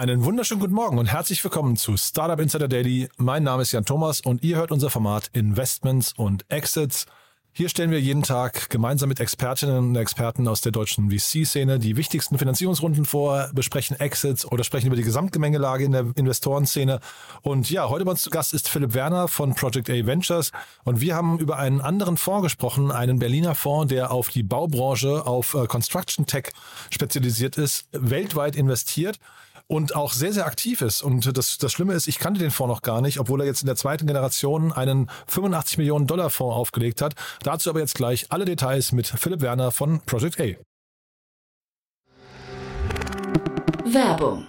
Einen wunderschönen guten Morgen und herzlich willkommen zu Startup Insider Daily. Mein Name ist Jan Thomas und ihr hört unser Format Investments und Exits. Hier stellen wir jeden Tag gemeinsam mit Expertinnen und Experten aus der deutschen VC-Szene die wichtigsten Finanzierungsrunden vor, besprechen Exits oder sprechen über die Gesamtgemengelage in der Investorenszene. Und ja, heute bei uns zu Gast ist Philipp Werner von Project A Ventures und wir haben über einen anderen Fonds gesprochen, einen Berliner Fonds, der auf die Baubranche, auf äh, Construction Tech spezialisiert ist, weltweit investiert und auch sehr, sehr aktiv ist. Und das, das Schlimme ist, ich kannte den Fonds noch gar nicht, obwohl er jetzt in der zweiten Generation einen 85 Millionen Dollar Fonds aufgelegt hat. Dazu aber jetzt gleich alle Details mit Philipp Werner von Project A. Werbung.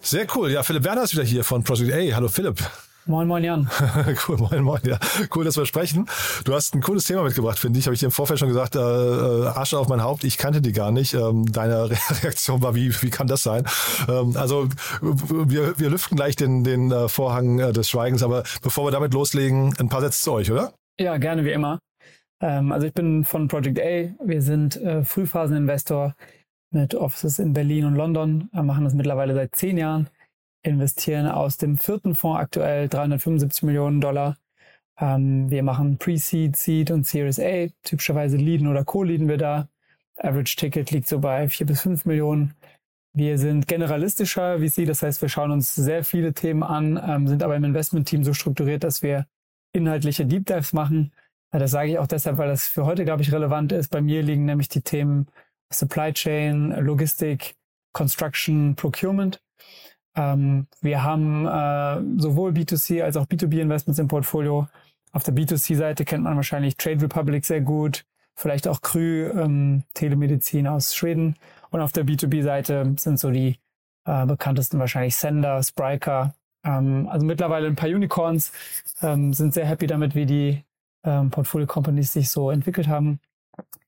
Sehr cool. Ja, Philipp Werner ist wieder hier von Project A. Hallo Philipp. Moin, moin, Jan. cool, moin, moin. Ja, cool, dass wir sprechen. Du hast ein cooles Thema mitgebracht, finde ich. Habe ich dir im Vorfeld schon gesagt, äh, Asche auf mein Haupt. Ich kannte die gar nicht. Ähm, deine Reaktion war, wie, wie kann das sein? Ähm, also wir, wir lüften gleich den, den äh, Vorhang äh, des Schweigens. Aber bevor wir damit loslegen, ein paar Sätze zu euch, oder? Ja, gerne wie immer. Ähm, also ich bin von Project A. Wir sind äh, Frühphaseninvestor mit Offices in Berlin und London, machen das mittlerweile seit zehn Jahren, investieren aus dem vierten Fonds aktuell 375 Millionen Dollar. Ähm, wir machen Pre-Seed, Seed und Series A. Typischerweise leaden oder co-leaden wir da. Average Ticket liegt so bei vier bis fünf Millionen. Wir sind generalistischer VC, das heißt, wir schauen uns sehr viele Themen an, ähm, sind aber im Investment-Team so strukturiert, dass wir inhaltliche Deep Dives machen. Das sage ich auch deshalb, weil das für heute, glaube ich, relevant ist. Bei mir liegen nämlich die Themen Supply Chain, Logistik, Construction, Procurement. Ähm, wir haben äh, sowohl B2C als auch B2B-Investments im Portfolio. Auf der B2C-Seite kennt man wahrscheinlich Trade Republic sehr gut, vielleicht auch Krü, ähm, Telemedizin aus Schweden. Und auf der B2B-Seite sind so die äh, bekanntesten wahrscheinlich Sender, Spryker. Ähm, also mittlerweile ein paar Unicorns, ähm, sind sehr happy damit, wie die ähm, Portfolio-Companies sich so entwickelt haben.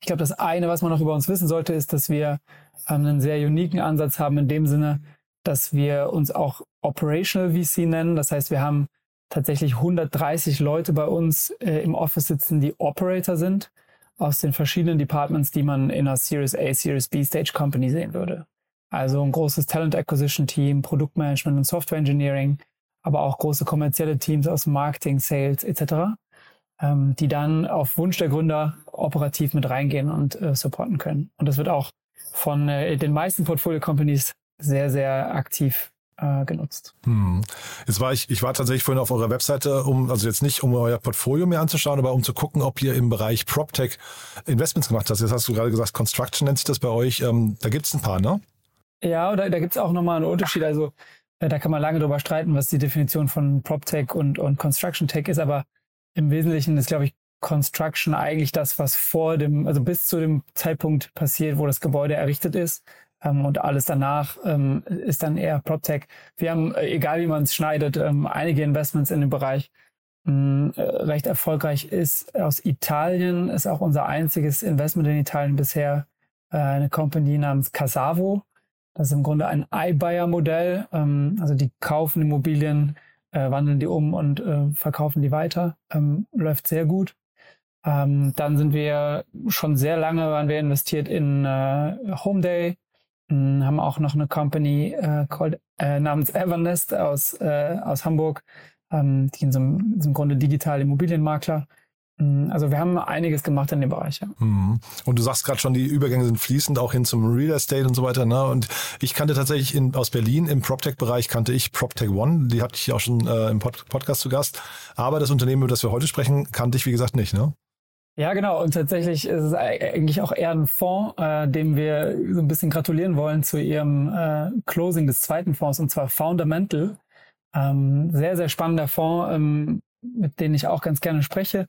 Ich glaube, das eine, was man noch über uns wissen sollte, ist, dass wir ähm, einen sehr uniken Ansatz haben in dem Sinne, dass wir uns auch Operational VC nennen. Das heißt, wir haben tatsächlich 130 Leute bei uns äh, im Office sitzen, die Operator sind aus den verschiedenen Departments, die man in einer Series A, Series B Stage Company sehen würde. Also ein großes Talent Acquisition Team, Produktmanagement und Software Engineering, aber auch große kommerzielle Teams aus Marketing, Sales etc ähm, die dann auf Wunsch der Gründer operativ mit reingehen und äh, supporten können. Und das wird auch von äh, den meisten Portfolio-Companies sehr, sehr aktiv äh, genutzt. Hm. Jetzt war ich, ich war tatsächlich vorhin auf eurer Webseite, um, also jetzt nicht um euer Portfolio mir anzuschauen, aber um zu gucken, ob ihr im Bereich PropTech Investments gemacht habt. Jetzt hast du gerade gesagt, Construction nennt sich das bei euch. Ähm, da gibt es ein paar, ne? Ja, da, da gibt es auch nochmal einen Unterschied. Also äh, da kann man lange drüber streiten, was die Definition von PropTech und, und Construction Tech ist, aber im Wesentlichen ist, glaube ich, Construction eigentlich das, was vor dem, also bis zu dem Zeitpunkt passiert, wo das Gebäude errichtet ist. Ähm, und alles danach ähm, ist dann eher PropTech. Wir haben, äh, egal wie man es schneidet, ähm, einige Investments in dem Bereich. Ähm, äh, recht erfolgreich ist aus Italien, ist auch unser einziges Investment in Italien bisher äh, eine Company namens Casavo. Das ist im Grunde ein iBuyer-Modell. Ähm, also die kaufen Immobilien, äh, wandeln die um und äh, verkaufen die weiter. Ähm, läuft sehr gut. Ähm, dann sind wir schon sehr lange waren wir investiert in äh, Homeday, Hm, haben auch noch eine Company äh, called, äh, namens Evernest aus, äh, aus Hamburg, ähm, die in so einem, im Grunde digital Immobilienmakler. Hm, also wir haben einiges gemacht in dem Bereich. Ja. Mhm. Und du sagst gerade schon, die Übergänge sind fließend auch hin zum Real Estate und so weiter. Ne? Und ich kannte tatsächlich in, aus Berlin im PropTech-Bereich kannte ich PropTech One. Die hatte ich auch schon äh, im Pod Podcast zu Gast. Aber das Unternehmen, über das wir heute sprechen, kannte ich wie gesagt nicht. Ne? Ja, genau. Und tatsächlich ist es eigentlich auch eher ein Fonds, äh, dem wir so ein bisschen gratulieren wollen zu ihrem äh, Closing des zweiten Fonds, und zwar Fundamental. Ähm, sehr, sehr spannender Fonds, ähm, mit dem ich auch ganz gerne spreche.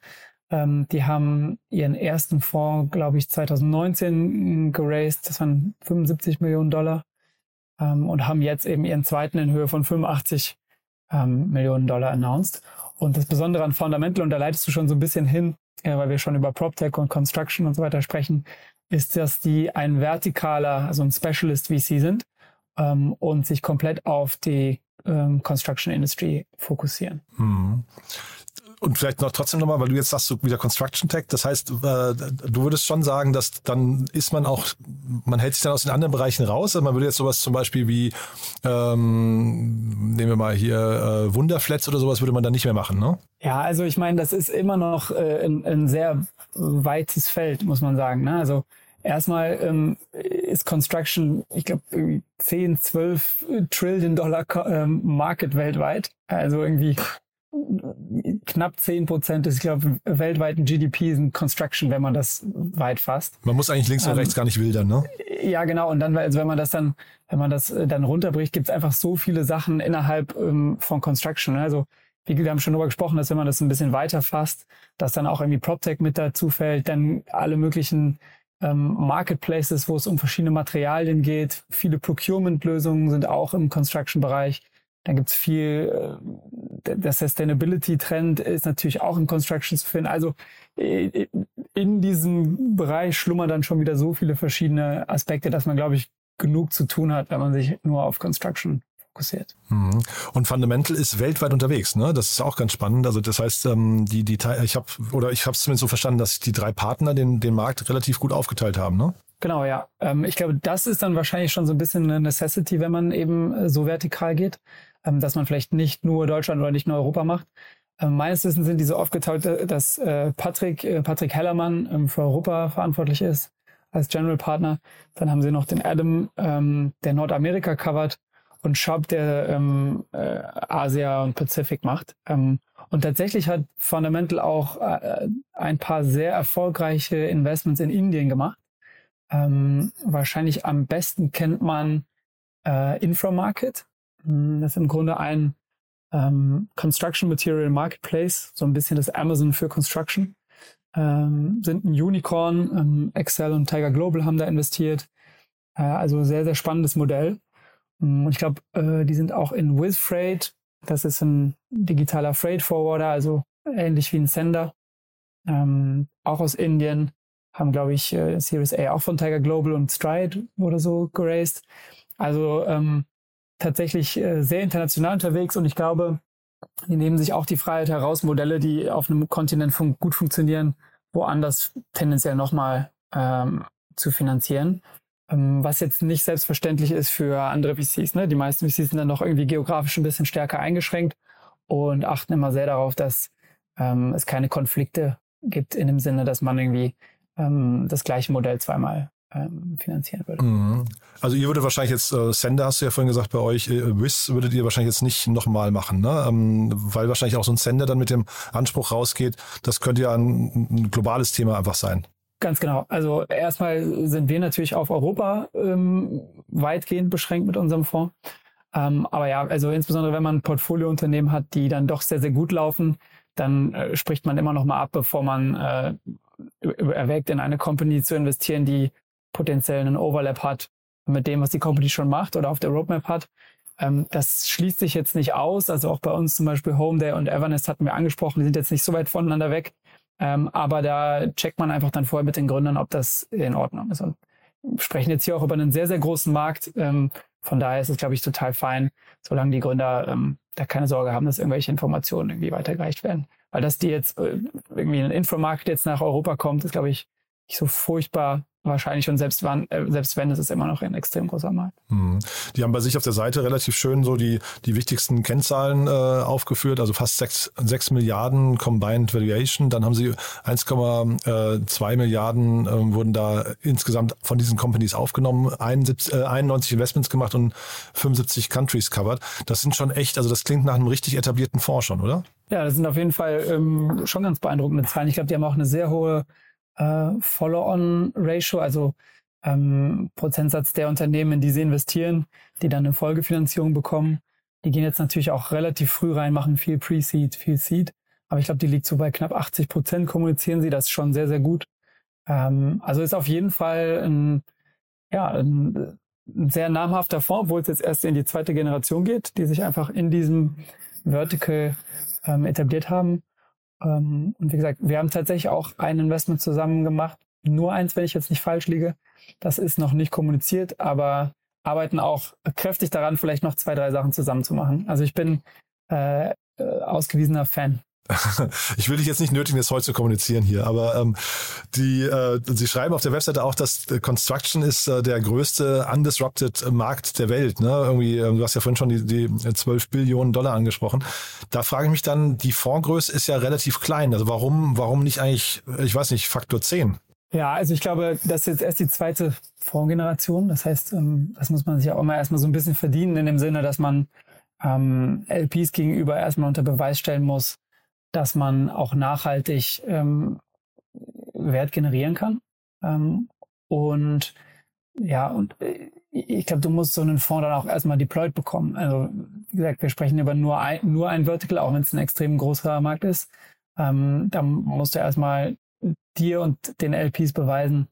Ähm, die haben ihren ersten Fonds, glaube ich, 2019 geraced. Das waren 75 Millionen Dollar. Ähm, und haben jetzt eben ihren zweiten in Höhe von 85 ähm, Millionen Dollar announced. Und das Besondere an Fundamental, und da leitest du schon so ein bisschen hin, äh, weil wir schon über PropTech und Construction und so weiter sprechen, ist, dass die ein vertikaler, also ein Specialist VC sind ähm, und sich komplett auf die ähm, Construction Industry fokussieren. Mhm. Und vielleicht noch trotzdem nochmal, weil du jetzt sagst, so wieder Construction Tech, das heißt, äh, du würdest schon sagen, dass dann ist man auch, man hält sich dann aus den anderen Bereichen raus. Also man würde jetzt sowas zum Beispiel wie, ähm, nehmen wir mal hier äh, Wunderflats oder sowas, würde man dann nicht mehr machen, ne? Ja, also ich meine, das ist immer noch äh, ein, ein sehr weites Feld, muss man sagen. Ne? Also erstmal ähm, ist Construction, ich glaube, 10, 12 Trillion Dollar ähm, Market weltweit. Also irgendwie knapp 10 Prozent des, ich glaube, weltweiten GDP sind Construction, wenn man das weit fasst. Man muss eigentlich links und ähm, rechts gar nicht wildern, ne? Ja, genau. Und dann, also wenn man das dann, wenn man das äh, dann runterbricht, gibt es einfach so viele Sachen innerhalb ähm, von Construction. Ne? Also wie wir haben schon darüber gesprochen, dass wenn man das ein bisschen weiter fasst, dass dann auch irgendwie PropTech mit dazu fällt, dann alle möglichen ähm, Marketplaces, wo es um verschiedene Materialien geht. Viele Procurement-Lösungen sind auch im Construction-Bereich. Dann gibt's viel, äh, der Sustainability-Trend ist natürlich auch in Construction zu finden. Also äh, in diesem Bereich schlummern dann schon wieder so viele verschiedene Aspekte, dass man, glaube ich, genug zu tun hat, wenn man sich nur auf Construction fokussiert. Mhm. Und Fundamental ist weltweit unterwegs, ne? Das ist auch ganz spannend. Also das heißt, ähm, die, die ich habe oder ich habe es zumindest so verstanden, dass die drei Partner den, den Markt relativ gut aufgeteilt haben, ne? Genau, ja. Ähm, ich glaube, das ist dann wahrscheinlich schon so ein bisschen eine Necessity, wenn man eben äh, so vertikal geht, ähm, dass man vielleicht nicht nur Deutschland oder nicht nur Europa macht. meines Wissens sind die so aufgeteilt, äh, dass äh, Patrick, Patrick Hellermann für Europa verantwortlich ist als General Partner. Dann haben sie noch den Adam, der Nordamerika covert und Shop, der ähm, äh, Asia und Pazifik macht. Ähm, und tatsächlich hat Fundamental auch äh, ein paar sehr erfolgreiche Investments in Indien gemacht. Ähm, wahrscheinlich am besten kennt man äh, Inframarket. Hm, das ist im Grunde ein ähm, Construction Material Marketplace, so ein bisschen das Amazon für Construction. Ähm, sind ein Unicorn, ähm, Excel und Tiger Global haben da investiert. Äh, also sehr, sehr spannendes Modell. Mm, und ich glaube, äh, die sind auch in WizFreight. Das ist ein digitaler Freight Forwarder, also ähnlich wie ein Sender. Ähm, auch aus Indien. Haben, glaube ich, äh, Series A auch von Tiger Global und Stride wurde so geraced. Also ähm, tatsächlich äh, sehr international unterwegs und ich glaube, die nehmen sich auch die Freiheit heraus, Modelle, die auf einem Kontinent fun gut funktionieren, woanders tendenziell nochmal ähm, zu finanzieren. Ähm, was jetzt nicht selbstverständlich ist für andere VCs. Ne? Die meisten VCs sind dann noch irgendwie geografisch ein bisschen stärker eingeschränkt und achten immer sehr darauf, dass ähm, es keine Konflikte gibt in dem Sinne, dass man irgendwie ähm, das gleiche Modell zweimal ähm, finanzieren würde. Mhm. Also ihr würdet wahrscheinlich jetzt, äh, Sender hast du ja vorhin gesagt, bei euch, äh, WIS würdet ihr wahrscheinlich jetzt nicht nochmal machen, ne? Ähm, weil wahrscheinlich auch so ein Sender dann mit dem Anspruch rausgeht, das könnte ja ein, ein globales Thema einfach sein. Ganz genau. Also erstmal sind wir natürlich auf Europa ähm, weitgehend beschränkt mit unserem Fonds. Ähm, aber ja, also insbesondere wenn man Portfoliounternehmen hat, die dann doch sehr, sehr gut laufen, dann äh, spricht man immer noch mal ab, bevor man äh, erwägt, in eine Company zu investieren, die potenziell einen Overlap hat mit dem, was die Company schon macht oder auf der Roadmap hat. Ähm, das schließt sich jetzt nicht aus. Also auch bei uns zum Beispiel Homeday und Evernest hatten wir angesprochen, die sind jetzt nicht so weit voneinander weg. Ähm, aber da checkt man einfach dann vorher mit den Gründern, ob das in Ordnung ist. Und wir sprechen jetzt hier auch über einen sehr, sehr großen Markt. Ähm, von daher ist es, glaube ich, total fein, solange die Gründer ähm, da keine Sorge haben, dass irgendwelche Informationen irgendwie weitergereicht werden. Weil dass die jetzt äh, irgendwie ein Infomarkt jetzt nach Europa kommt, ist, glaube ich, nicht so furchtbar wahrscheinlich und selbst, wann, äh, selbst wenn, ist es immer noch ein extrem großer Markt. Mhm. Die haben bei sich auf der Seite relativ schön so die, die wichtigsten Kennzahlen äh, aufgeführt, also fast 6, 6 Milliarden Combined Valuation, dann haben sie 1,2 Milliarden äh, wurden da insgesamt von diesen Companies aufgenommen, 71, äh, 91 Investments gemacht und 75 Countries covered. Das sind schon echt, also das klingt nach einem richtig etablierten Fonds schon, oder? Ja, das sind auf jeden Fall ähm, schon ganz beeindruckende Zahlen. Ich glaube, die haben auch eine sehr hohe äh, Follow-on-Ratio, also ähm, Prozentsatz der Unternehmen, in die sie investieren, die dann eine Folgefinanzierung bekommen. Die gehen jetzt natürlich auch relativ früh rein, machen viel Pre-Seed, viel Seed. Aber ich glaube, die liegt so bei knapp 80 Prozent, kommunizieren sie das schon sehr, sehr gut. Ähm, also ist auf jeden Fall ein, ja, ein, sehr namhafter Fonds, obwohl es jetzt erst in die zweite Generation geht, die sich einfach in diesem Vertical ähm, etabliert haben. Ähm, und wie gesagt, wir haben tatsächlich auch ein Investment zusammen gemacht. Nur eins, wenn ich jetzt nicht falsch liege. Das ist noch nicht kommuniziert, aber arbeiten auch kräftig daran, vielleicht noch zwei, drei Sachen zusammen zu machen. Also ich bin äh, äh ausgewiesener Fan ich will dich jetzt nicht nötigen, das heute zu kommunizieren hier, aber ähm, die, äh, Sie schreiben auf der Webseite auch, dass Construction ist äh, der größte undisrupted Markt der Welt. Ne? Irgendwie, äh, du hast ja vorhin schon die, die 12 Billionen Dollar angesprochen. Da frage ich mich dann, die Fondsgröße ist ja relativ klein. Also warum, warum nicht eigentlich, ich weiß nicht, Faktor 10? Ja, also ich glaube, das ist jetzt erst die zweite Fondsgeneration. Das heißt, ähm, das muss man sich ja auch mal erstmal so ein bisschen verdienen, in dem Sinne, dass man ähm, LPs gegenüber erstmal unter Beweis stellen muss, dass man auch nachhaltig ähm, Wert generieren kann. Ähm, und ja, und äh, ich glaube, du musst so einen Fonds dann auch erstmal deployed bekommen. Also, wie gesagt, wir sprechen über nur ein, nur ein Vertical, auch wenn es ein extrem großer Markt ist. Ähm, da musst du erstmal dir und den LPs beweisen,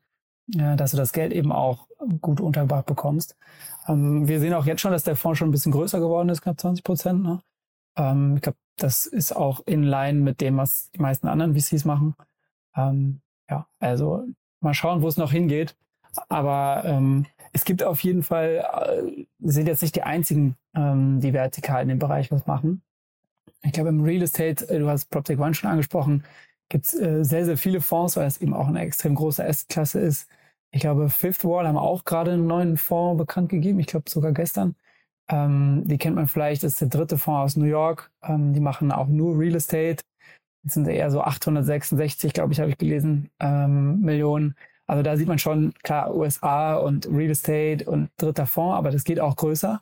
äh, dass du das Geld eben auch gut untergebracht bekommst. Ähm, wir sehen auch jetzt schon, dass der Fonds schon ein bisschen größer geworden ist, knapp 20 Prozent. Ne? Ähm, ich glaube, das ist auch in line mit dem, was die meisten anderen VCs machen. Ähm, ja, also mal schauen, wo es noch hingeht. Aber ähm, es gibt auf jeden Fall, äh, sind jetzt nicht die einzigen, ähm, die vertikal in dem Bereich was machen. Ich glaube, im Real Estate, äh, du hast PropTech One schon angesprochen, gibt es äh, sehr, sehr viele Fonds, weil es eben auch eine extrem große S-Klasse ist. Ich glaube, Fifth Wall haben auch gerade einen neuen Fonds bekannt gegeben. Ich glaube sogar gestern. Ähm, die kennt man vielleicht, das ist der dritte Fonds aus New York. Ähm, die machen auch nur Real Estate. Das sind eher so 866, glaube ich, habe ich gelesen, ähm, Millionen. Also da sieht man schon, klar, USA und Real Estate und dritter Fonds, aber das geht auch größer.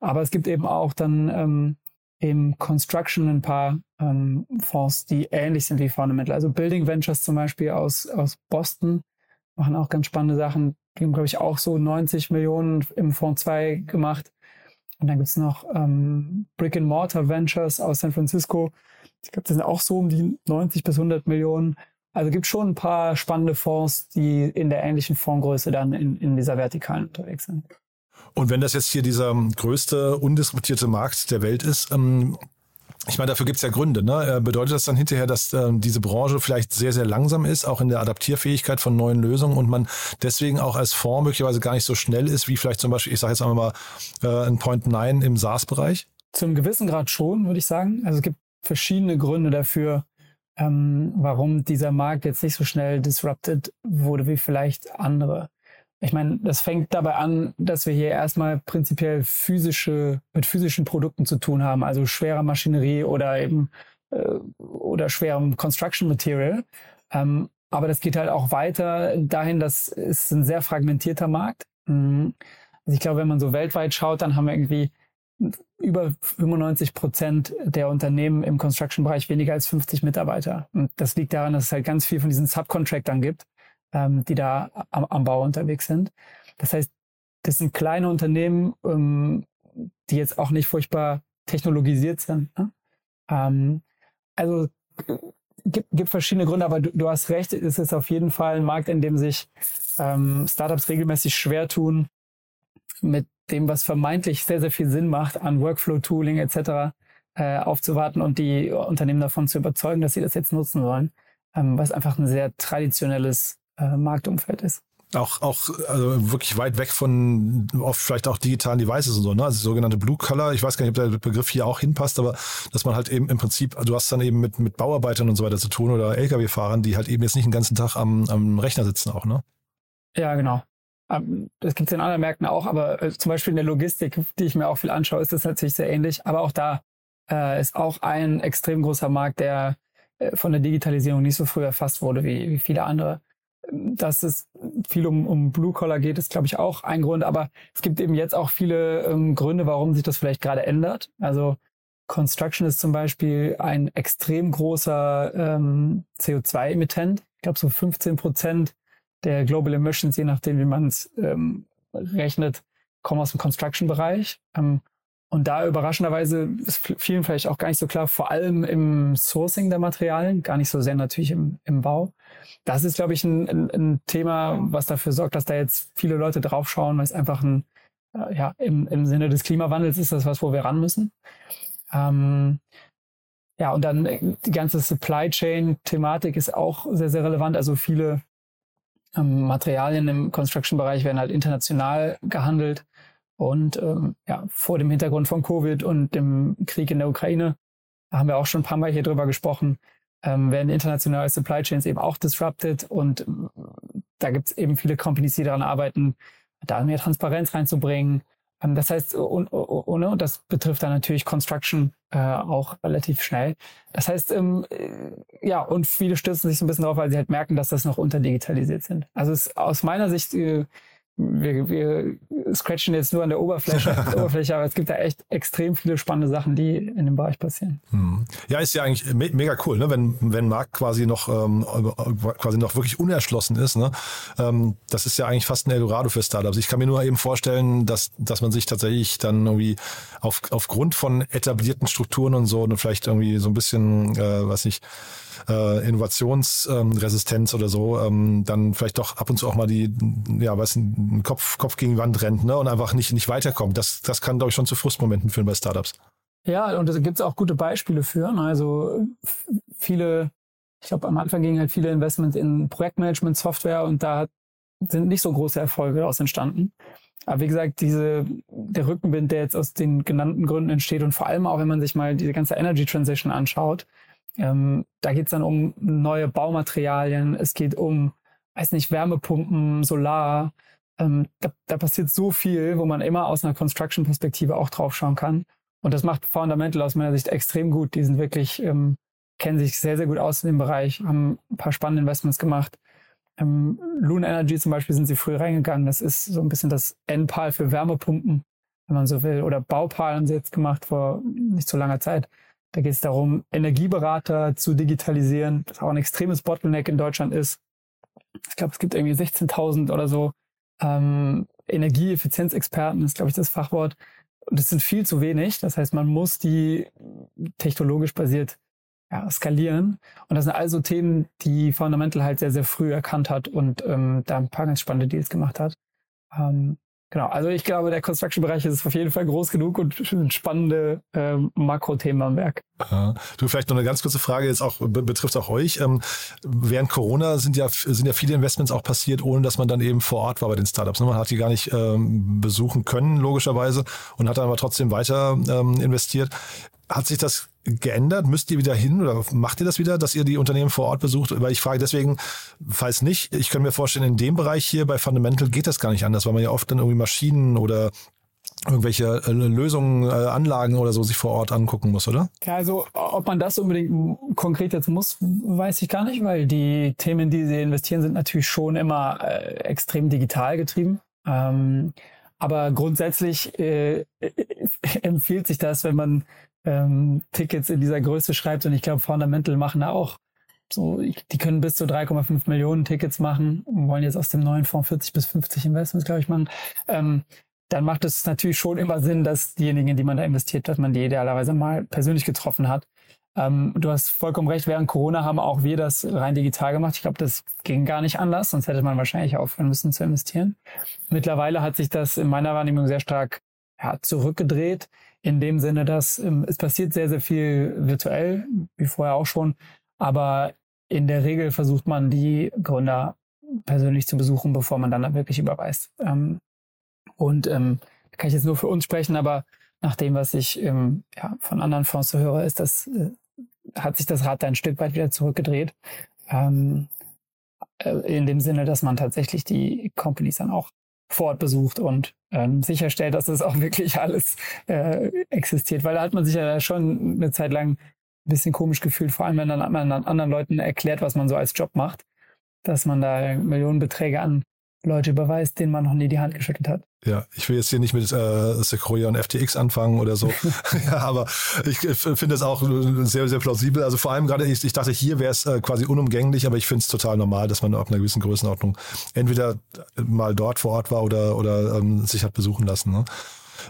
Aber es gibt eben auch dann ähm, im Construction ein paar ähm, Fonds, die ähnlich sind wie Fundamental. Also Building Ventures zum Beispiel aus, aus Boston machen auch ganz spannende Sachen. Die haben, glaube ich, auch so 90 Millionen im Fonds 2 gemacht. Und dann gibt's noch ähm, Brick and Mortar Ventures aus San Francisco. Ich glaube, das sind auch so um die 90 bis 100 Millionen. Also gibt schon ein paar spannende Fonds, die in der ähnlichen Fondsgröße dann in, in dieser Vertikalen unterwegs sind. Und wenn das jetzt hier dieser größte undiskutierte Markt der Welt ist, ähm, ich meine, dafür gibt es ja Gründe. Ne? Äh, bedeutet das dann hinterher, dass ähm, diese Branche vielleicht sehr, sehr langsam ist, auch in der Adaptierfähigkeit von neuen Lösungen und man deswegen auch als Fonds möglicherweise gar nicht so schnell ist, wie vielleicht zum Beispiel, ich sage jetzt einmal mal, äh, ein Point 9 im SaaS-Bereich? Zum gewissen Grad schon, würde ich sagen. Also es gibt verschiedene Gründe dafür, ähm, warum dieser Markt jetzt nicht so schnell disrupted wurde wie vielleicht andere. Ich meine, das fängt dabei an, dass wir hier erstmal prinzipiell physische, mit physischen Produkten zu tun haben, also schwerer Maschinerie oder eben äh, oder schwerem Construction Material. Ähm, aber das geht halt auch weiter dahin, dass es ein sehr fragmentierter Markt. Mhm. Also ich glaube, wenn man so weltweit schaut, dann haben wir irgendwie über 95 Prozent der Unternehmen im Construction-Bereich weniger als 50 Mitarbeiter. Und das liegt daran, dass es halt ganz viel von diesen Subcontractern gibt ähm, die da am, am, Bau unterwegs sind. Das heißt, das sind kleine Unternehmen, ähm, die jetzt auch nicht furchtbar technologisiert sind. Ne? Ähm, also gibt, gibt verschiedene Gründe, aber du, du, hast recht, es ist auf jeden Fall ein Markt, in dem sich ähm, Startups regelmäßig schwer tun, mit dem, was vermeintlich sehr, sehr viel Sinn macht an Workflow-Tooling etc. Äh, aufzuwarten und die Unternehmen davon zu überzeugen, dass sie das jetzt nutzen wollen, ähm, was einfach ein sehr traditionelles äh, Marktumfeld ist. Auch, auch also wirklich weit weg von oft vielleicht auch digitalen Devices und so, ne? Also sogenannte Blue Color, ich weiß gar nicht, ob der Begriff hier auch hinpasst, aber dass man halt eben im Prinzip, du hast dann eben mit, mit Bauarbeitern und so weiter zu tun oder Lkw-Fahrern, die halt eben jetzt nicht den ganzen Tag am, am Rechner sitzen auch, ne? Ja, genau. Ähm, das gibt es in anderen Märkten auch, aber äh, zum Beispiel in der Logistik, die ich mir auch viel anschaue, ist das natürlich sehr ähnlich. Aber auch da äh, ist auch ein extrem großer Markt, der äh, von der Digitalisierung nicht so früh erfasst wurde wie, wie viele andere. Dass es viel um, um Blue Collar geht, ist, glaube ich, auch ein Grund. Aber es gibt eben jetzt auch viele ähm, Gründe, warum sich das vielleicht gerade ändert. Also Construction ist zum Beispiel ein extrem großer ähm, CO2-Emittent. Ich glaube, so 15 Prozent der Global Emissions, je nachdem, wie man es ähm, rechnet, kommen aus dem Construction-Bereich. Ähm, und da überraschenderweise ist vielen vielleicht auch gar nicht so klar, vor allem im Sourcing der Materialien, gar nicht so sehr natürlich im, im Bau. Das ist, glaube ich, ein, ein, Thema, was dafür sorgt, dass da jetzt viele Leute draufschauen, weil es einfach ein, äh, ja, im, im Sinne des Klimawandels ist das was, wo wir ran müssen. Ähm, ja, und dann äh, die ganze Supply Chain-Thematik ist auch sehr, sehr relevant. Also viele ähm, Materialien im Construction-Bereich werden halt international gehandelt. Und ähm, ja, vor dem Hintergrund von Covid und dem Krieg in der Ukraine, da haben wir auch schon ein paar Mal hier drüber gesprochen, ähm, werden internationale Supply Chains eben auch disrupted. Und äh, da gibt es eben viele Companies, die daran arbeiten, da mehr Transparenz reinzubringen, ähm, das heißt, und, und, und das betrifft dann natürlich Construction äh, auch relativ schnell. Das heißt, ähm, äh, ja, und viele stürzen sich so ein bisschen drauf, weil sie halt merken, dass das noch unterdigitalisiert sind. Also es, aus meiner Sicht äh, wir, wir scratchen jetzt nur an der Oberfläche, Oberfläche, aber es gibt da echt extrem viele spannende Sachen, die in dem Bereich passieren. Hm. Ja, ist ja eigentlich me mega cool, ne? wenn, wenn Markt quasi noch, ähm, quasi noch wirklich unerschlossen ist. Ne? Ähm, das ist ja eigentlich fast ein Eldorado für Startups. Ich kann mir nur eben vorstellen, dass, dass man sich tatsächlich dann irgendwie auf, aufgrund von etablierten Strukturen und so und vielleicht irgendwie so ein bisschen, äh, was ich, äh, Innovationsresistenz oder so, ähm, dann vielleicht doch ab und zu auch mal die, ja, was Kopf, Kopf gegen Wand rennt ne? und einfach nicht, nicht weiterkommt. Das, das kann, glaube ich, schon zu Frustmomenten führen bei Startups. Ja, und da gibt es auch gute Beispiele für. Ne? Also viele, ich glaube, am Anfang gingen halt viele Investments in Projektmanagement-Software und da sind nicht so große Erfolge daraus entstanden. Aber wie gesagt, diese, der Rückenwind, der jetzt aus den genannten Gründen entsteht und vor allem auch, wenn man sich mal diese ganze Energy Transition anschaut, ähm, da geht es dann um neue Baumaterialien, es geht um, weiß nicht, Wärmepumpen, Solar. Ähm, da, da passiert so viel, wo man immer aus einer Construction-Perspektive auch drauf schauen kann. Und das macht Fundamental aus meiner Sicht extrem gut. Die sind wirklich, ähm, kennen sich sehr, sehr gut aus in dem Bereich, haben ein paar spannende Investments gemacht. Ähm, Loon Energy zum Beispiel sind sie früh reingegangen. Das ist so ein bisschen das Endpal für Wärmepumpen, wenn man so will. Oder Baupal haben sie jetzt gemacht vor nicht so langer Zeit. Da geht es darum, Energieberater zu digitalisieren, das auch ein extremes Bottleneck in Deutschland ist. Ich glaube, es gibt irgendwie 16.000 oder so ähm, Energieeffizienzexperten, ist, glaube ich, das Fachwort. Und das sind viel zu wenig. Das heißt, man muss die technologisch basiert ja, skalieren. Und das sind also Themen, die Fundamental halt sehr, sehr früh erkannt hat und ähm, da ein paar ganz spannende Deals gemacht hat. Ähm, Genau, also ich glaube, der Construction-Bereich ist auf jeden Fall groß genug und ein spannende äh, Makrothema am Werk. Ja. Du, vielleicht noch eine ganz kurze Frage, jetzt auch betrifft auch euch. Ähm, während Corona sind ja, sind ja viele Investments auch passiert, ohne dass man dann eben vor Ort war bei den Startups. Ne? Man hat die gar nicht ähm, besuchen können, logischerweise, und hat dann aber trotzdem weiter ähm, investiert. Hat sich das geändert? Müsst ihr wieder hin oder macht ihr das wieder, dass ihr die Unternehmen vor Ort besucht? Weil ich frage deswegen, falls nicht, ich kann mir vorstellen, in dem Bereich hier bei Fundamental geht das gar nicht anders, weil man ja oft dann irgendwie Maschinen oder irgendwelche äh, Lösungen, äh, Anlagen oder so sich vor Ort angucken muss, oder? Ja, also ob man das unbedingt konkret jetzt muss, weiß ich gar nicht, weil die Themen, die sie investieren, sind natürlich schon immer äh, extrem digital getrieben. Ähm, aber grundsätzlich äh, empfiehlt sich das, wenn man ähm, Tickets in dieser Größe schreibt. Und ich glaube, Fundamental machen da auch so, die können bis zu 3,5 Millionen Tickets machen und wollen jetzt aus dem neuen Fonds 40 bis 50 Investments, glaube ich, machen. Ähm, dann macht es natürlich schon immer Sinn, dass diejenigen, die man da investiert, dass man die idealerweise mal persönlich getroffen hat. Ähm, du hast vollkommen recht, während Corona haben auch wir das rein digital gemacht. Ich glaube, das ging gar nicht anders, sonst hätte man wahrscheinlich aufhören müssen zu investieren. Mittlerweile hat sich das in meiner Wahrnehmung sehr stark ja, zurückgedreht in dem Sinne, dass ähm, es passiert sehr, sehr viel virtuell, wie vorher auch schon, aber in der Regel versucht man die Gründer persönlich zu besuchen, bevor man dann wirklich überweist. Ähm, und ähm, kann ich jetzt nur für uns sprechen, aber nach dem, was ich ähm, ja, von anderen Fonds so höre, ist das, äh, hat sich das Rad da ein Stück weit wieder zurückgedreht. Ähm, äh, in dem Sinne, dass man tatsächlich die Companies dann auch vor Ort besucht und ähm, sicherstellt, dass das auch wirklich alles äh, existiert. Weil da hat man sich ja schon eine Zeit lang ein bisschen komisch gefühlt, vor allem wenn dann anderen, anderen Leuten erklärt, was man so als Job macht, dass man da Millionenbeträge an Leute überweist, denen man noch nie die Hand geschüttelt hat. Ja, ich will jetzt hier nicht mit äh, Sequoia und FTX anfangen oder so. ja, aber ich finde es auch sehr, sehr plausibel. Also vor allem gerade, ich, ich dachte, hier wäre es äh, quasi unumgänglich, aber ich finde es total normal, dass man ab einer gewissen Größenordnung entweder mal dort vor Ort war oder, oder ähm, sich hat besuchen lassen. Ne?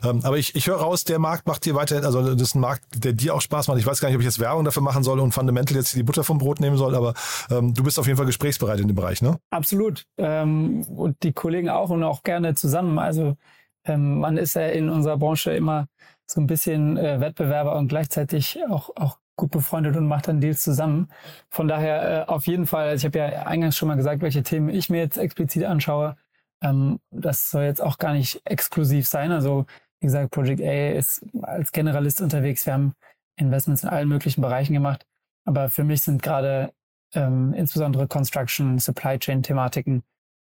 Ähm, aber ich, ich höre raus, der Markt macht dir weiter, also das ist ein Markt, der dir auch Spaß macht. Ich weiß gar nicht, ob ich jetzt Werbung dafür machen soll und Fundamental jetzt die Butter vom Brot nehmen soll, aber ähm, du bist auf jeden Fall gesprächsbereit in dem Bereich, ne? Absolut. Ähm, und die Kollegen auch und auch gerne zusammen. Also ähm, man ist ja in unserer Branche immer so ein bisschen äh, Wettbewerber und gleichzeitig auch, auch gut befreundet und macht dann Deals zusammen. Von daher äh, auf jeden Fall, also ich habe ja eingangs schon mal gesagt, welche Themen ich mir jetzt explizit anschaue. Ähm, das soll jetzt auch gar nicht exklusiv sein. Also wie gesagt, Project A ist als Generalist unterwegs. Wir haben Investments in allen möglichen Bereichen gemacht. Aber für mich sind gerade ähm, insbesondere Construction, Supply Chain Thematiken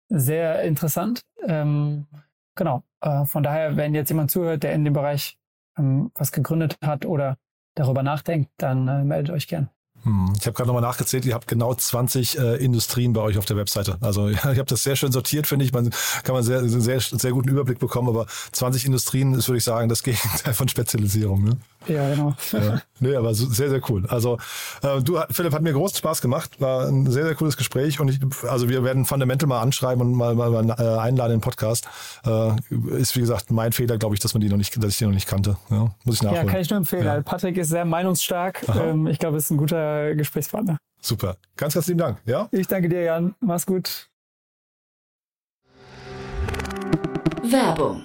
sehr interessant. Ähm, genau. Äh, von daher, wenn jetzt jemand zuhört, der in dem Bereich ähm, was gegründet hat oder darüber nachdenkt, dann äh, meldet euch gern. Hm, ich habe gerade nochmal nachgezählt, ihr habt genau 20 äh, Industrien bei euch auf der Webseite. Also ja, ich habe das sehr schön sortiert, finde ich. Man kann man sehr, sehr, sehr guten Überblick bekommen, aber 20 Industrien ist, würde ich sagen, das Gegenteil von Spezialisierung. Ne? Ja, genau. ja. Nee, aber sehr, sehr cool. Also äh, du, Philipp, hat mir großen Spaß gemacht. War ein sehr, sehr cooles Gespräch und ich, also wir werden Fundamental mal anschreiben und mal, mal, mal äh, einladen in den Podcast. Äh, ist wie gesagt mein Fehler, glaube ich, dass man die noch nicht, dass ich die noch nicht kannte. Ja, muss ich nachholen. Ja, kann ich nur empfehlen. Ja. Patrick ist sehr meinungsstark. Ähm, ich glaube, es ist ein guter Gesprächspartner. Super. Ganz, ganz lieben Dank. Ja? Ich danke dir, Jan. Mach's gut. Werbung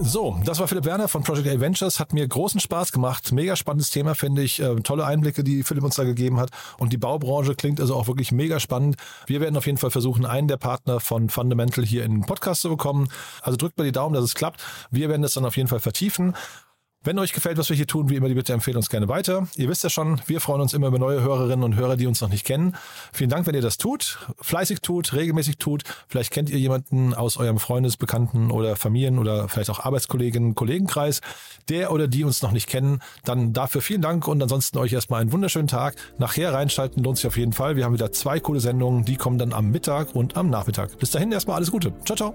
So, das war Philipp Werner von Project A Ventures. Hat mir großen Spaß gemacht. Mega spannendes Thema, finde ich. Äh, tolle Einblicke, die Philipp uns da gegeben hat. Und die Baubranche klingt also auch wirklich mega spannend. Wir werden auf jeden Fall versuchen, einen der Partner von Fundamental hier in den Podcast zu bekommen. Also drückt mal die Daumen, dass es klappt. Wir werden das dann auf jeden Fall vertiefen. Wenn euch gefällt, was wir hier tun, wie immer, die Bitte empfehlt uns gerne weiter. Ihr wisst ja schon, wir freuen uns immer über neue Hörerinnen und Hörer, die uns noch nicht kennen. Vielen Dank, wenn ihr das tut, fleißig tut, regelmäßig tut. Vielleicht kennt ihr jemanden aus eurem Freundes-, Bekannten- oder Familien- oder vielleicht auch Arbeitskolleginnen, Kollegenkreis, der oder die uns noch nicht kennen. Dann dafür vielen Dank und ansonsten euch erstmal einen wunderschönen Tag. Nachher reinschalten lohnt sich auf jeden Fall. Wir haben wieder zwei coole Sendungen, die kommen dann am Mittag und am Nachmittag. Bis dahin erstmal alles Gute. Ciao, ciao.